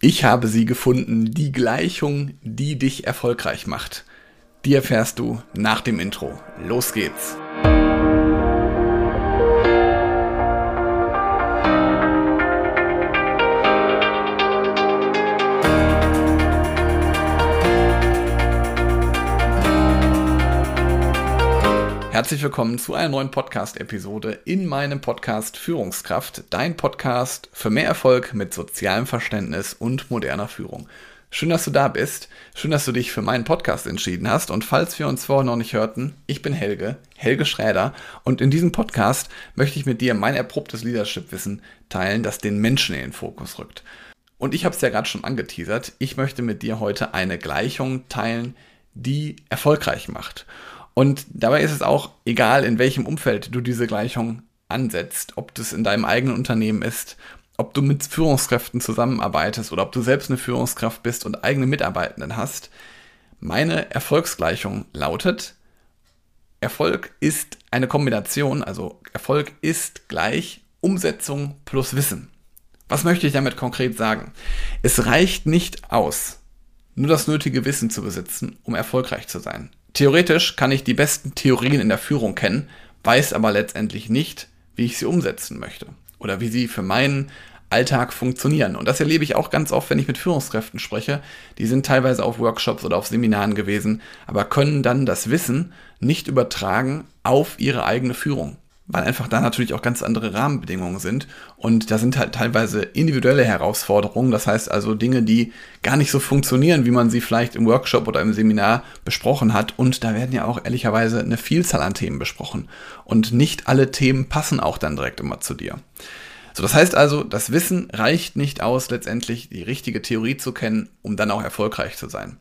Ich habe sie gefunden, die Gleichung, die dich erfolgreich macht. Die erfährst du nach dem Intro. Los geht's. Herzlich willkommen zu einer neuen Podcast-Episode in meinem Podcast Führungskraft, dein Podcast für mehr Erfolg mit sozialem Verständnis und moderner Führung. Schön, dass du da bist. Schön, dass du dich für meinen Podcast entschieden hast. Und falls wir uns vorher noch nicht hörten, ich bin Helge, Helge Schräder. Und in diesem Podcast möchte ich mit dir mein erprobtes Leadership-Wissen teilen, das den Menschen in den Fokus rückt. Und ich habe es ja gerade schon angeteasert. Ich möchte mit dir heute eine Gleichung teilen, die erfolgreich macht. Und dabei ist es auch egal, in welchem Umfeld du diese Gleichung ansetzt, ob das in deinem eigenen Unternehmen ist, ob du mit Führungskräften zusammenarbeitest oder ob du selbst eine Führungskraft bist und eigene Mitarbeitenden hast. Meine Erfolgsgleichung lautet, Erfolg ist eine Kombination, also Erfolg ist gleich Umsetzung plus Wissen. Was möchte ich damit konkret sagen? Es reicht nicht aus, nur das nötige Wissen zu besitzen, um erfolgreich zu sein. Theoretisch kann ich die besten Theorien in der Führung kennen, weiß aber letztendlich nicht, wie ich sie umsetzen möchte oder wie sie für meinen Alltag funktionieren. Und das erlebe ich auch ganz oft, wenn ich mit Führungskräften spreche. Die sind teilweise auf Workshops oder auf Seminaren gewesen, aber können dann das Wissen nicht übertragen auf ihre eigene Führung weil einfach da natürlich auch ganz andere Rahmenbedingungen sind. Und da sind halt teilweise individuelle Herausforderungen. Das heißt also Dinge, die gar nicht so funktionieren, wie man sie vielleicht im Workshop oder im Seminar besprochen hat. Und da werden ja auch ehrlicherweise eine Vielzahl an Themen besprochen. Und nicht alle Themen passen auch dann direkt immer zu dir. So, das heißt also, das Wissen reicht nicht aus, letztendlich die richtige Theorie zu kennen, um dann auch erfolgreich zu sein.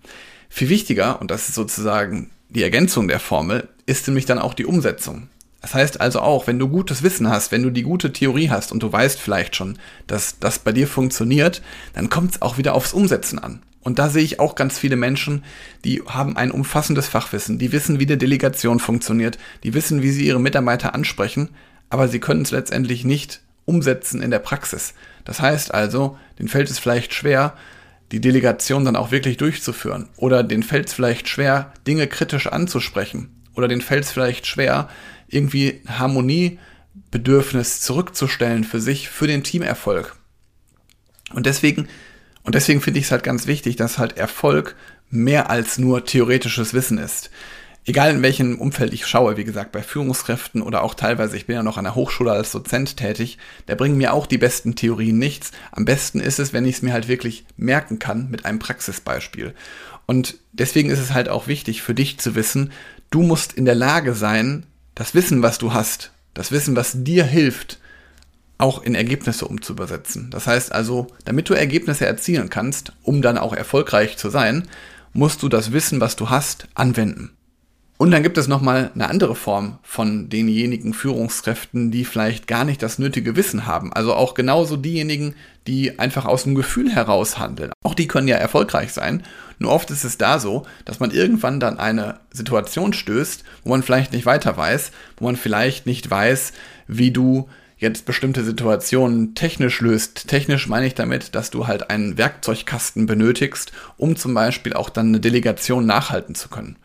Viel wichtiger, und das ist sozusagen die Ergänzung der Formel, ist nämlich dann auch die Umsetzung. Das heißt also auch, wenn du gutes Wissen hast, wenn du die gute Theorie hast und du weißt vielleicht schon, dass das bei dir funktioniert, dann kommt es auch wieder aufs Umsetzen an. Und da sehe ich auch ganz viele Menschen, die haben ein umfassendes Fachwissen, die wissen, wie die Delegation funktioniert, die wissen, wie sie ihre Mitarbeiter ansprechen, aber sie können es letztendlich nicht umsetzen in der Praxis. Das heißt also, den fällt es vielleicht schwer, die Delegation dann auch wirklich durchzuführen. Oder den fällt es vielleicht schwer, Dinge kritisch anzusprechen. Oder den fällt es vielleicht schwer, irgendwie Harmoniebedürfnis zurückzustellen für sich, für den Teamerfolg. Und deswegen, und deswegen finde ich es halt ganz wichtig, dass halt Erfolg mehr als nur theoretisches Wissen ist. Egal in welchem Umfeld ich schaue, wie gesagt, bei Führungskräften oder auch teilweise, ich bin ja noch an der Hochschule als Dozent tätig, da bringen mir auch die besten Theorien nichts. Am besten ist es, wenn ich es mir halt wirklich merken kann mit einem Praxisbeispiel. Und deswegen ist es halt auch wichtig für dich zu wissen, du musst in der Lage sein, das Wissen, was du hast, das Wissen, was dir hilft, auch in Ergebnisse umzuübersetzen. Das heißt also, damit du Ergebnisse erzielen kannst, um dann auch erfolgreich zu sein, musst du das Wissen, was du hast, anwenden. Und dann gibt es nochmal eine andere Form von denjenigen Führungskräften, die vielleicht gar nicht das nötige Wissen haben. Also auch genauso diejenigen, die einfach aus dem Gefühl heraus handeln. Auch die können ja erfolgreich sein. Nur oft ist es da so, dass man irgendwann dann eine Situation stößt, wo man vielleicht nicht weiter weiß, wo man vielleicht nicht weiß, wie du jetzt bestimmte Situationen technisch löst. Technisch meine ich damit, dass du halt einen Werkzeugkasten benötigst, um zum Beispiel auch dann eine Delegation nachhalten zu können.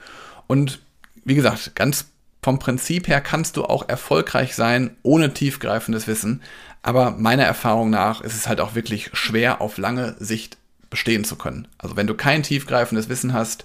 Und wie gesagt, ganz vom Prinzip her kannst du auch erfolgreich sein ohne tiefgreifendes Wissen. Aber meiner Erfahrung nach ist es halt auch wirklich schwer auf lange Sicht bestehen zu können. Also wenn du kein tiefgreifendes Wissen hast,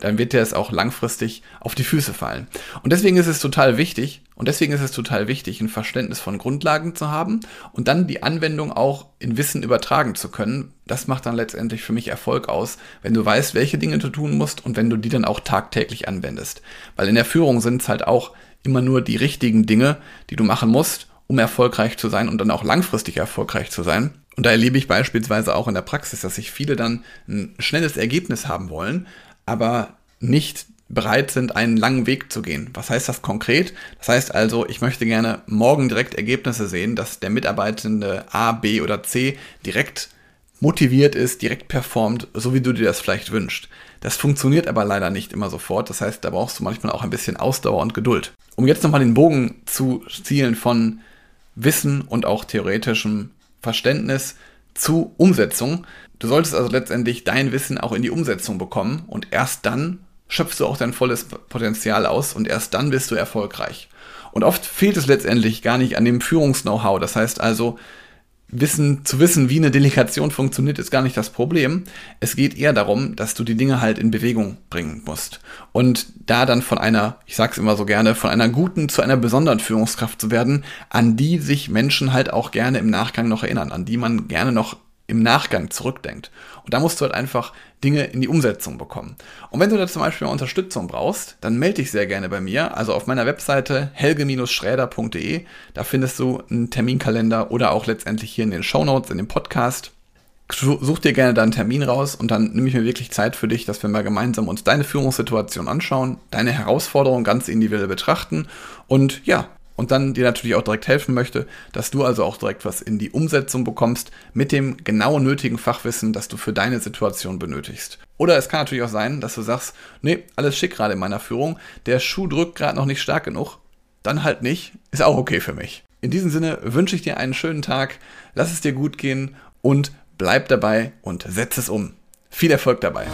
dann wird dir es auch langfristig auf die Füße fallen. Und deswegen ist es total wichtig, und deswegen ist es total wichtig, ein Verständnis von Grundlagen zu haben und dann die Anwendung auch in Wissen übertragen zu können. Das macht dann letztendlich für mich Erfolg aus, wenn du weißt, welche Dinge du tun musst und wenn du die dann auch tagtäglich anwendest. Weil in der Führung sind es halt auch immer nur die richtigen Dinge, die du machen musst, um erfolgreich zu sein und dann auch langfristig erfolgreich zu sein. Und da erlebe ich beispielsweise auch in der Praxis, dass sich viele dann ein schnelles Ergebnis haben wollen, aber nicht bereit sind, einen langen Weg zu gehen. Was heißt das konkret? Das heißt also, ich möchte gerne morgen direkt Ergebnisse sehen, dass der Mitarbeitende A, B oder C direkt motiviert ist, direkt performt, so wie du dir das vielleicht wünschst. Das funktioniert aber leider nicht immer sofort. Das heißt, da brauchst du manchmal auch ein bisschen Ausdauer und Geduld. Um jetzt nochmal den Bogen zu zielen von Wissen und auch theoretischem Verständnis zu Umsetzung. Du solltest also letztendlich dein Wissen auch in die Umsetzung bekommen und erst dann schöpfst du auch dein volles Potenzial aus und erst dann bist du erfolgreich. Und oft fehlt es letztendlich gar nicht an dem Führungs-Know-how. Das heißt also, wissen, zu wissen, wie eine Delegation funktioniert, ist gar nicht das Problem. Es geht eher darum, dass du die Dinge halt in Bewegung bringen musst. Und da dann von einer, ich sag's immer so gerne, von einer guten zu einer besonderen Führungskraft zu werden, an die sich Menschen halt auch gerne im Nachgang noch erinnern, an die man gerne noch im Nachgang zurückdenkt. Und da musst du halt einfach Dinge in die Umsetzung bekommen. Und wenn du da zum Beispiel mal Unterstützung brauchst, dann melde dich sehr gerne bei mir. Also auf meiner Webseite helge-schräder.de. Da findest du einen Terminkalender oder auch letztendlich hier in den Show Notes in dem Podcast. Such dir gerne da einen Termin raus und dann nehme ich mir wirklich Zeit für dich, dass wir mal gemeinsam uns deine Führungssituation anschauen, deine Herausforderungen ganz individuell betrachten und ja, und dann dir natürlich auch direkt helfen möchte, dass du also auch direkt was in die Umsetzung bekommst mit dem genau nötigen Fachwissen, das du für deine Situation benötigst. Oder es kann natürlich auch sein, dass du sagst, nee, alles schick gerade in meiner Führung, der Schuh drückt gerade noch nicht stark genug, dann halt nicht, ist auch okay für mich. In diesem Sinne wünsche ich dir einen schönen Tag, lass es dir gut gehen und bleib dabei und setz es um. Viel Erfolg dabei.